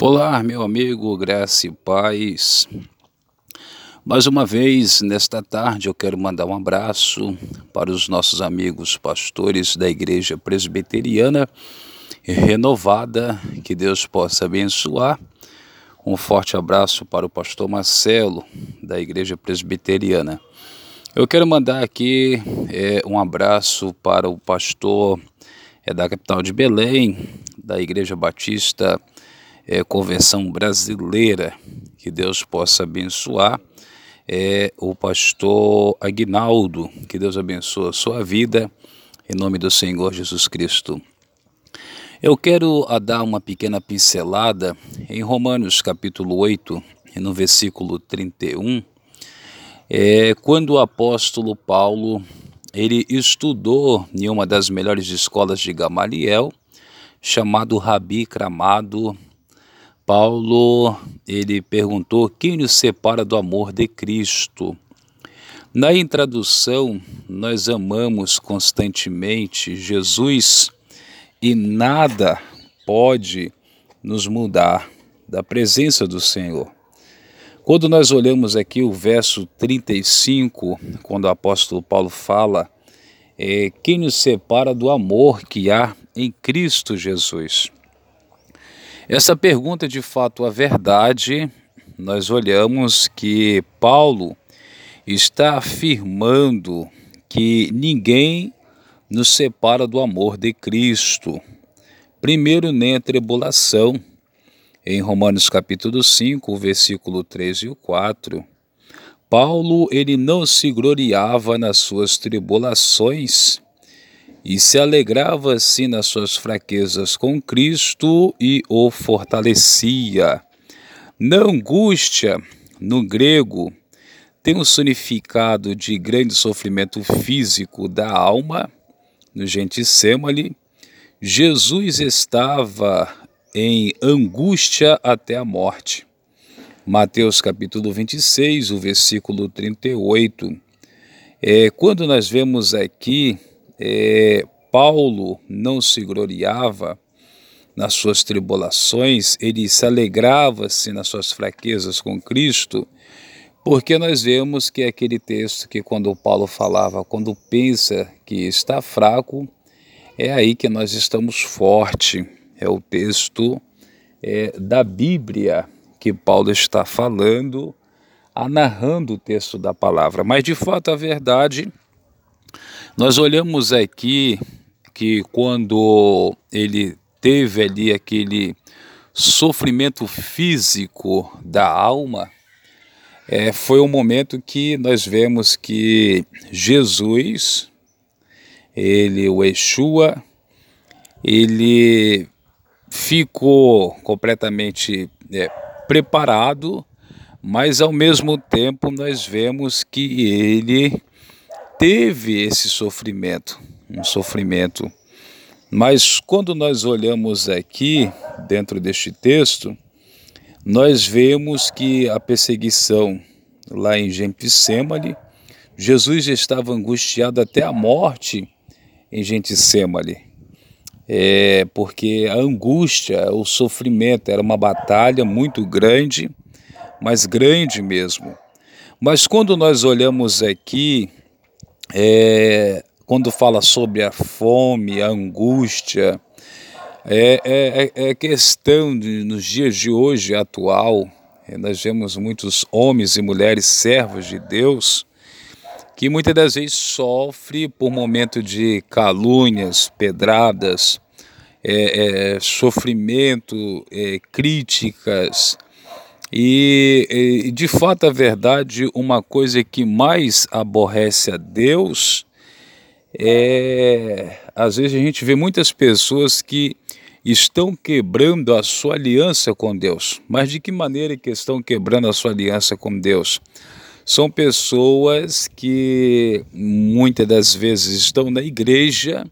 Olá, meu amigo, graça e paz. Mais uma vez, nesta tarde, eu quero mandar um abraço para os nossos amigos pastores da Igreja Presbiteriana Renovada, que Deus possa abençoar. Um forte abraço para o pastor Marcelo, da Igreja Presbiteriana. Eu quero mandar aqui é, um abraço para o pastor é, da capital de Belém, da Igreja Batista é, Convenção Brasileira, que Deus possa abençoar. É, o pastor Aguinaldo, que Deus abençoe a sua vida, em nome do Senhor Jesus Cristo. Eu quero dar uma pequena pincelada em Romanos capítulo 8, no versículo 31, é, quando o apóstolo Paulo ele estudou em uma das melhores escolas de Gamaliel, chamado Rabi Cramado Paulo, ele perguntou quem nos separa do amor de Cristo. Na introdução, nós amamos constantemente Jesus e nada pode nos mudar da presença do Senhor. Quando nós olhamos aqui o verso 35, quando o apóstolo Paulo fala, é, quem nos separa do amor que há em Cristo Jesus. Essa pergunta é de fato a verdade. Nós olhamos que Paulo está afirmando que ninguém nos separa do amor de Cristo. Primeiro, nem a tribulação. Em Romanos capítulo 5, versículo 3 e 4, Paulo ele não se gloriava nas suas tribulações, e se alegrava assim nas suas fraquezas com Cristo e o fortalecia. Na angústia, no grego, tem um significado de grande sofrimento físico da alma, no Gentissêmale. Jesus estava em angústia até a morte. Mateus capítulo 26, o versículo 38. É, quando nós vemos aqui é, Paulo não se gloriava nas suas tribulações, ele se alegrava-se nas suas fraquezas com Cristo, porque nós vemos que é aquele texto que quando Paulo falava, quando pensa que está fraco, é aí que nós estamos forte. É o texto é, da Bíblia que Paulo está falando, narrando o texto da palavra. Mas de fato a verdade nós olhamos aqui que quando ele teve ali aquele sofrimento físico da alma, é, foi um momento que nós vemos que Jesus, ele, o Yeshua, ele ficou completamente é, preparado, mas ao mesmo tempo nós vemos que ele teve esse sofrimento, um sofrimento. Mas quando nós olhamos aqui, dentro deste texto, nós vemos que a perseguição lá em Gentissêmale, Jesus estava angustiado até a morte em Gentissêmale. É, porque a angústia, o sofrimento era uma batalha muito grande, mas grande mesmo. Mas quando nós olhamos aqui é, quando fala sobre a fome, a angústia, é, é, é, é questão de, nos dias de hoje, atual, é, nós vemos muitos homens e mulheres servos de Deus que muitas das vezes sofre por momento de calúnias, pedradas, é, é, sofrimento, é, críticas, e, e, de fato, a verdade, uma coisa que mais aborrece a Deus é. Às vezes a gente vê muitas pessoas que estão quebrando a sua aliança com Deus. Mas de que maneira que estão quebrando a sua aliança com Deus? São pessoas que muitas das vezes estão na igreja,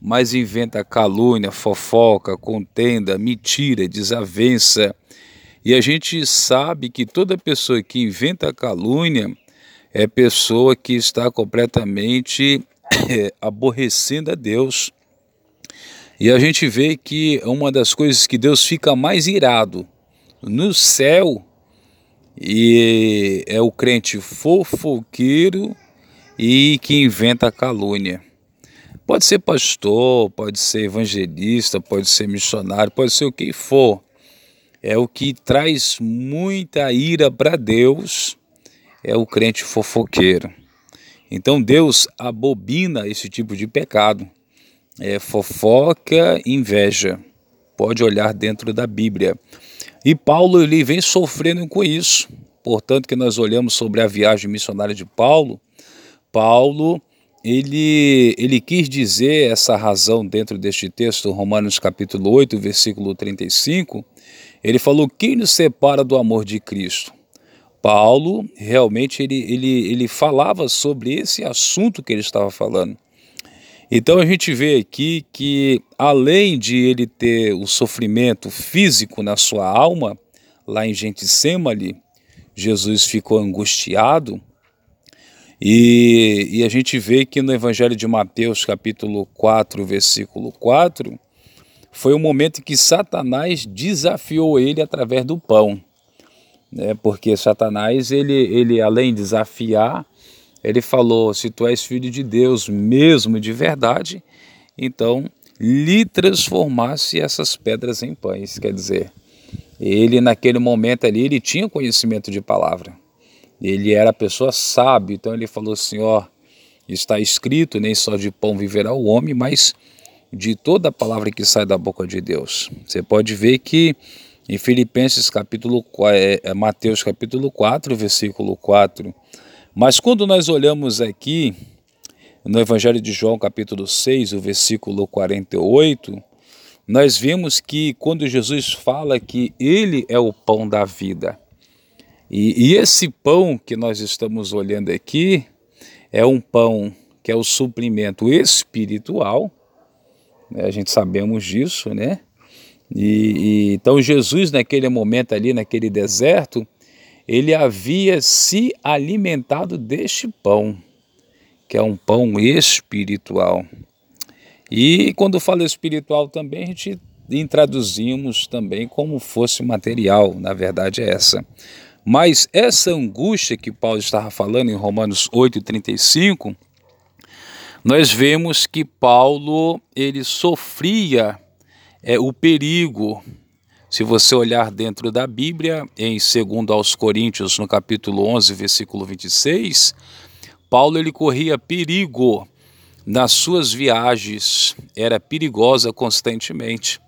mas inventa calúnia, fofoca, contenda, mentira, desavença e a gente sabe que toda pessoa que inventa calúnia é pessoa que está completamente é, aborrecendo a Deus. E a gente vê que uma das coisas que Deus fica mais irado no céu e é o crente fofoqueiro e que inventa calúnia. Pode ser pastor, pode ser evangelista, pode ser missionário, pode ser o que for. É o que traz muita ira para Deus, é o crente fofoqueiro. Então Deus abobina esse tipo de pecado. É fofoca, inveja. Pode olhar dentro da Bíblia. E Paulo ele vem sofrendo com isso. Portanto, que nós olhamos sobre a viagem missionária de Paulo, Paulo ele, ele quis dizer essa razão dentro deste texto, Romanos capítulo 8, versículo 35, ele falou, quem nos separa do amor de Cristo? Paulo, realmente, ele, ele, ele falava sobre esse assunto que ele estava falando. Então a gente vê aqui que, além de ele ter o sofrimento físico na sua alma, lá em Gentsemane, Jesus ficou angustiado, e, e, a gente vê que no Evangelho de Mateus, capítulo 4, versículo 4, foi o momento em que Satanás desafiou ele através do pão. Né? Porque Satanás, ele, ele além de desafiar, ele falou: se tu és filho de Deus mesmo de verdade, então lhe transformasse essas pedras em pães. Quer dizer, ele naquele momento ali, ele tinha conhecimento de palavra. Ele era pessoa sábia, então ele falou assim: ó, está escrito, nem só de pão viverá o homem, mas de toda a palavra que sai da boca de Deus. Você pode ver que em Filipenses capítulo é, é, Mateus capítulo 4, versículo 4. Mas quando nós olhamos aqui no Evangelho de João capítulo 6, o versículo 48, nós vemos que quando Jesus fala que ele é o pão da vida, e, e esse pão que nós estamos olhando aqui é um pão que é o suprimento espiritual? A gente sabemos disso, né? E, e, então Jesus naquele momento ali, naquele deserto, ele havia se alimentado deste pão, que é um pão espiritual. E quando fala espiritual também, a gente introduzimos também como fosse material, na verdade é essa. Mas essa angústia que Paulo estava falando em Romanos 8:35, nós vemos que Paulo ele sofria é, o perigo. Se você olhar dentro da Bíblia, em 2 aos Coríntios, no capítulo 11, versículo 26, Paulo ele corria perigo nas suas viagens, era perigosa constantemente.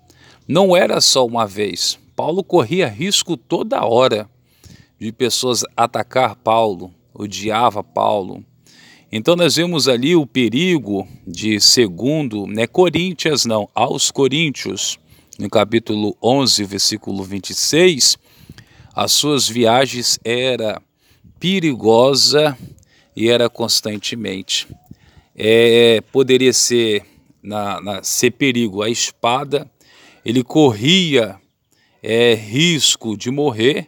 Não era só uma vez. Paulo corria risco toda hora de pessoas atacar Paulo, odiava Paulo. Então nós vemos ali o perigo de segundo, né, Coríntios não, aos Coríntios, no capítulo 11, versículo 26, as suas viagens era perigosa e era constantemente. É, poderia ser na, na, ser perigo a espada, ele corria é, risco de morrer,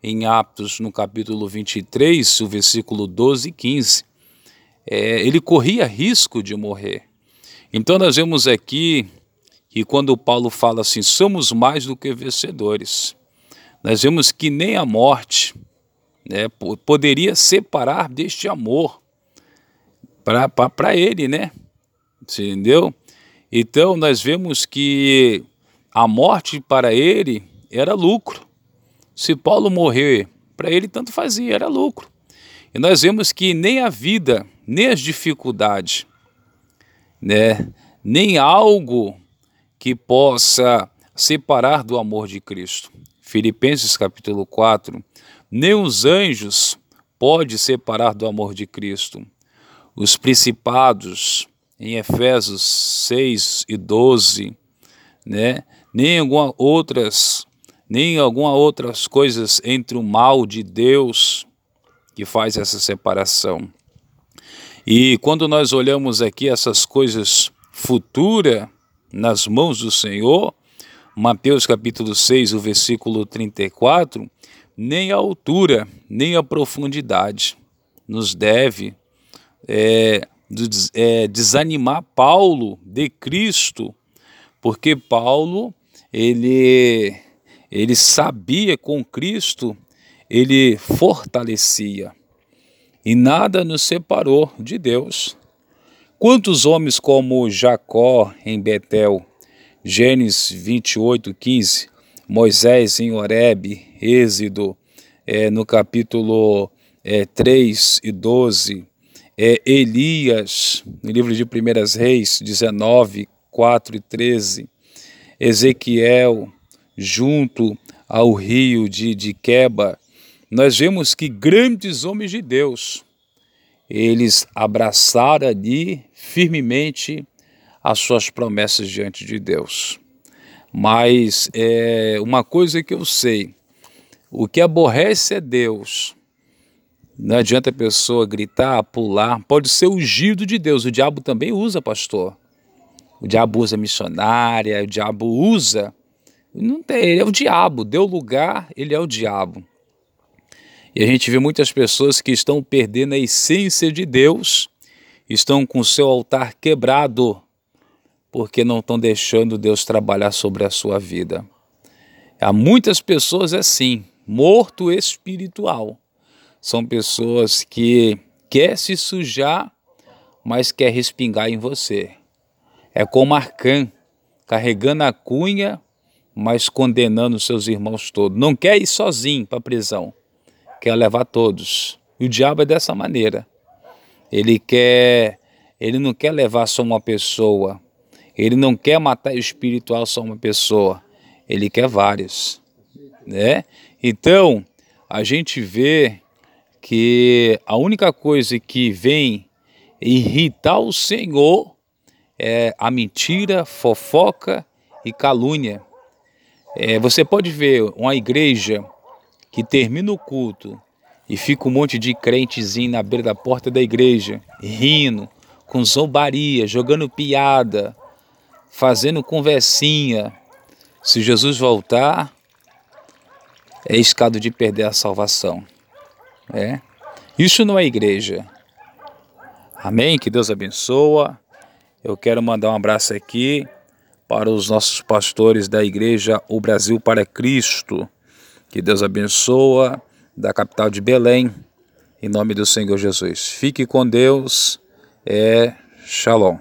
em Atos, no capítulo 23, o versículo 12 e 15, é, ele corria risco de morrer. Então nós vemos aqui que quando Paulo fala assim, somos mais do que vencedores, nós vemos que nem a morte né, poderia separar deste amor para ele, né? Entendeu? Então nós vemos que a morte para ele era lucro. Se Paulo morrer, para ele tanto fazia, era lucro. E nós vemos que nem a vida, nem as dificuldades, né, nem algo que possa separar do amor de Cristo. Filipenses capítulo 4, nem os anjos pode separar do amor de Cristo. Os principados, em Efésios 6 e 12, né, nem algumas outras nem alguma outras coisas entre o mal de Deus que faz essa separação. E quando nós olhamos aqui essas coisas futuras nas mãos do Senhor, Mateus capítulo 6, o versículo 34, nem a altura, nem a profundidade nos deve é, é, desanimar Paulo de Cristo porque Paulo, ele, ele sabia com Cristo, ele fortalecia. E nada nos separou de Deus. Quantos homens como Jacó em Betel, Gênesis 28, 15, Moisés em Horebe, Êxodo, é, no capítulo é, 3 e 12, é, Elias, no livro de Primeiras Reis, 19, 4 e 13, Ezequiel, junto ao rio de, de Queba, nós vemos que grandes homens de Deus, eles abraçaram ali firmemente as suas promessas diante de Deus. Mas é uma coisa que eu sei, o que aborrece é Deus. Não adianta a pessoa gritar, pular, pode ser ungido de Deus. O diabo também usa, pastor. O diabo usa missionária, o diabo usa. Não tem, ele é o diabo, deu lugar, ele é o diabo. E a gente vê muitas pessoas que estão perdendo a essência de Deus, estão com o seu altar quebrado, porque não estão deixando Deus trabalhar sobre a sua vida. Há muitas pessoas assim, morto espiritual. São pessoas que quer se sujar, mas quer respingar em você. É como Arcã, carregando a cunha, mas condenando seus irmãos todos. Não quer ir sozinho para a prisão, quer levar todos. E o diabo é dessa maneira. Ele quer, ele não quer levar só uma pessoa. Ele não quer matar espiritual só uma pessoa. Ele quer vários, né? Então, a gente vê que a única coisa que vem irritar o Senhor é a mentira, fofoca e calúnia. É, você pode ver uma igreja que termina o culto e fica um monte de crentezinho na beira da porta da igreja, rindo, com zombaria, jogando piada, fazendo conversinha. Se Jesus voltar, é escado de perder a salvação. É. Isso não é igreja. Amém? Que Deus abençoa. Eu quero mandar um abraço aqui para os nossos pastores da igreja O Brasil para Cristo. Que Deus abençoa da capital de Belém. Em nome do Senhor Jesus. Fique com Deus. É Shalom.